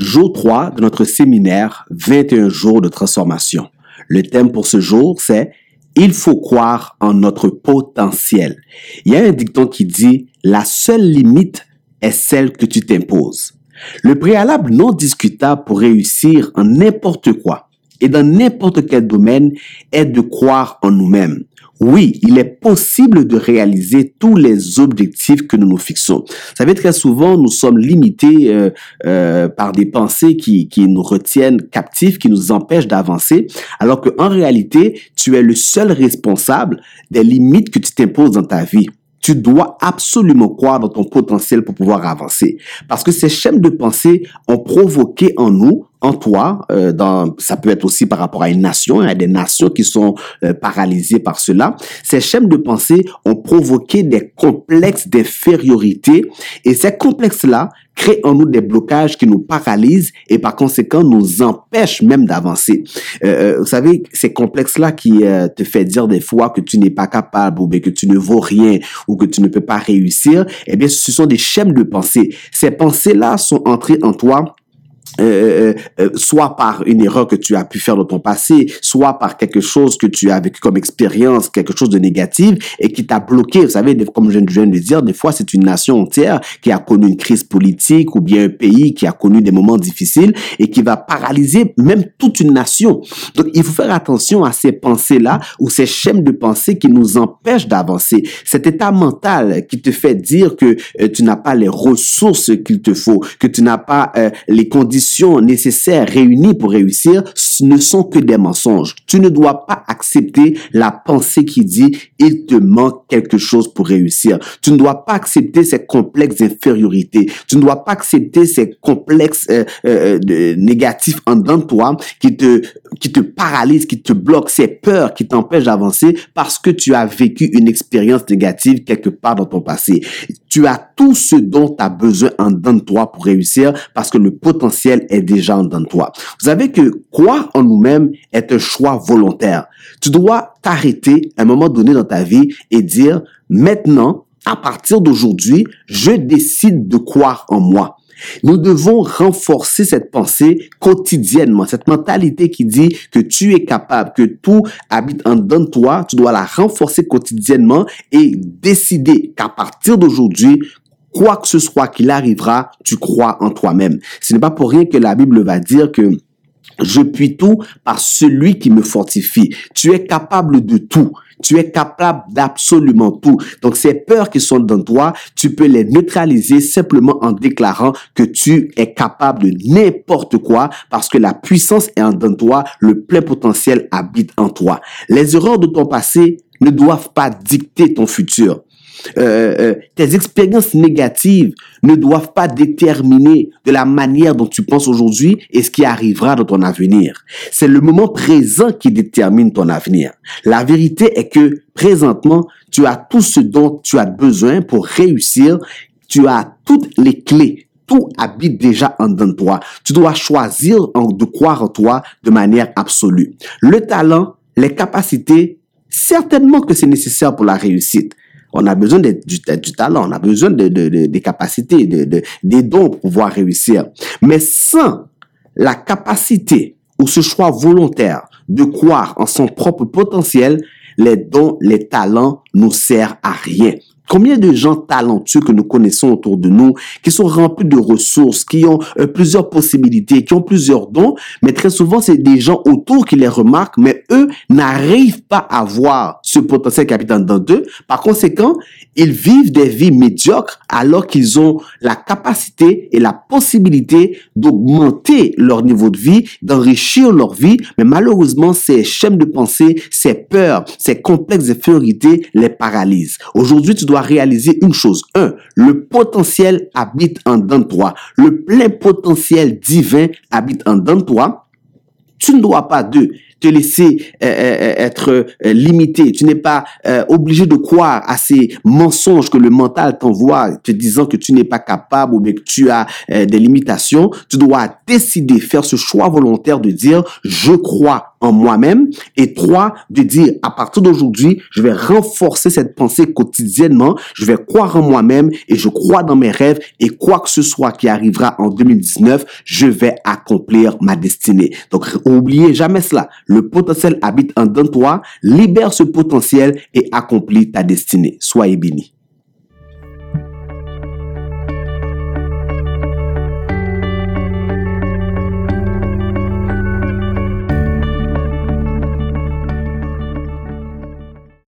jour 3 de notre séminaire 21 jours de transformation. Le thème pour ce jour, c'est Il faut croire en notre potentiel. Il y a un dicton qui dit La seule limite est celle que tu t'imposes. Le préalable non discutable pour réussir en n'importe quoi et dans n'importe quel domaine est de croire en nous-mêmes. Oui, il est possible de réaliser tous les objectifs que nous nous fixons. Vous savez, très souvent, nous sommes limités euh, euh, par des pensées qui, qui nous retiennent captifs, qui nous empêchent d'avancer, alors qu'en réalité, tu es le seul responsable des limites que tu t'imposes dans ta vie tu dois absolument croire dans ton potentiel pour pouvoir avancer. Parce que ces chaînes de pensée ont provoqué en nous, en toi, euh, dans, ça peut être aussi par rapport à une nation, y a des nations qui sont euh, paralysées par cela. Ces chaînes de pensée ont provoqué des complexes d'infériorité et ces complexes-là créent en nous des blocages qui nous paralysent et par conséquent nous empêchent même d'avancer. Euh, vous savez, ces complexes-là qui te fait dire des fois que tu n'es pas capable ou bien que tu ne vaux rien ou que tu ne peux pas réussir, eh bien, ce sont des chaînes de pensée. Ces pensées-là sont entrées en toi euh, euh, euh, soit par une erreur que tu as pu faire dans ton passé, soit par quelque chose que tu as vécu comme expérience, quelque chose de négatif et qui t'a bloqué. Vous savez, comme je viens de le dire, des fois c'est une nation entière qui a connu une crise politique ou bien un pays qui a connu des moments difficiles et qui va paralyser même toute une nation. Donc il faut faire attention à ces pensées-là ou ces schèmes de pensée qui nous empêchent d'avancer. Cet état mental qui te fait dire que tu n'as pas les ressources qu'il te faut, que tu n'as pas les conditions nécessaires réunies pour réussir ne sont que des mensonges. Tu ne dois pas accepter la pensée qui dit il te manque quelque chose pour réussir. Tu ne dois pas accepter ces complexes d'infériorité. Tu ne dois pas accepter ces complexes euh, euh, négatifs en dedans de toi qui te qui te paralysent, qui te bloquent, ces peurs qui t'empêchent d'avancer parce que tu as vécu une expérience négative quelque part dans ton passé. Tu as tout ce dont tu as besoin en dedans de toi pour réussir parce que le potentiel est déjà en dedans de toi. Vous savez que en nous-mêmes est un choix volontaire. Tu dois t'arrêter à un moment donné dans ta vie et dire, maintenant, à partir d'aujourd'hui, je décide de croire en moi. Nous devons renforcer cette pensée quotidiennement, cette mentalité qui dit que tu es capable, que tout habite en toi, tu dois la renforcer quotidiennement et décider qu'à partir d'aujourd'hui, quoi que ce soit qu'il arrivera, tu crois en toi-même. Ce n'est pas pour rien que la Bible va dire que je puis tout par celui qui me fortifie. Tu es capable de tout. Tu es capable d'absolument tout. Donc ces peurs qui sont dans toi, tu peux les neutraliser simplement en déclarant que tu es capable de n'importe quoi parce que la puissance est en toi, le plein potentiel habite en toi. Les erreurs de ton passé ne doivent pas dicter ton futur. Euh, euh, tes expériences négatives ne doivent pas déterminer de la manière dont tu penses aujourd'hui et ce qui arrivera dans ton avenir. C'est le moment présent qui détermine ton avenir. La vérité est que présentement, tu as tout ce dont tu as besoin pour réussir. Tu as toutes les clés tout habite déjà en dedans de toi. Tu dois choisir de croire en toi de manière absolue. Le talent, les capacités, certainement que c'est nécessaire pour la réussite. On a besoin du, du, talent, on a besoin de, des capacités, de, des dons pour pouvoir réussir. Mais sans la capacité ou ce choix volontaire de croire en son propre potentiel, les dons, les talents nous servent à rien. Combien de gens talentueux que nous connaissons autour de nous, qui sont remplis de ressources, qui ont euh, plusieurs possibilités, qui ont plusieurs dons, mais très souvent, c'est des gens autour qui les remarquent, mais eux n'arrivent pas à voir ce potentiel capital dans eux. Par conséquent, ils vivent des vies médiocres alors qu'ils ont la capacité et la possibilité d'augmenter leur niveau de vie, d'enrichir leur vie, mais malheureusement, ces chaînes de pensée, ces peurs, ces complexes d'infériorité les paralysent. Aujourd'hui, tu dois réaliser une chose. Un, le potentiel habite en dedans de toi. Le plein potentiel divin habite en dedans de toi. Tu ne dois pas, deux, te laisser être limité. Tu n'es pas obligé de croire à ces mensonges que le mental t'envoie te disant que tu n'es pas capable ou bien que tu as des limitations. Tu dois décider, faire ce choix volontaire de dire je crois en moi-même. Et trois, de dire à partir d'aujourd'hui, je vais renforcer cette pensée quotidiennement. Je vais croire en moi-même et je crois dans mes rêves et quoi que ce soit qui arrivera en 2019, je vais accomplir ma destinée. Donc, oubliez jamais cela. Le potentiel habite en toi. Libère ce potentiel et accomplis ta destinée. Soyez bénis.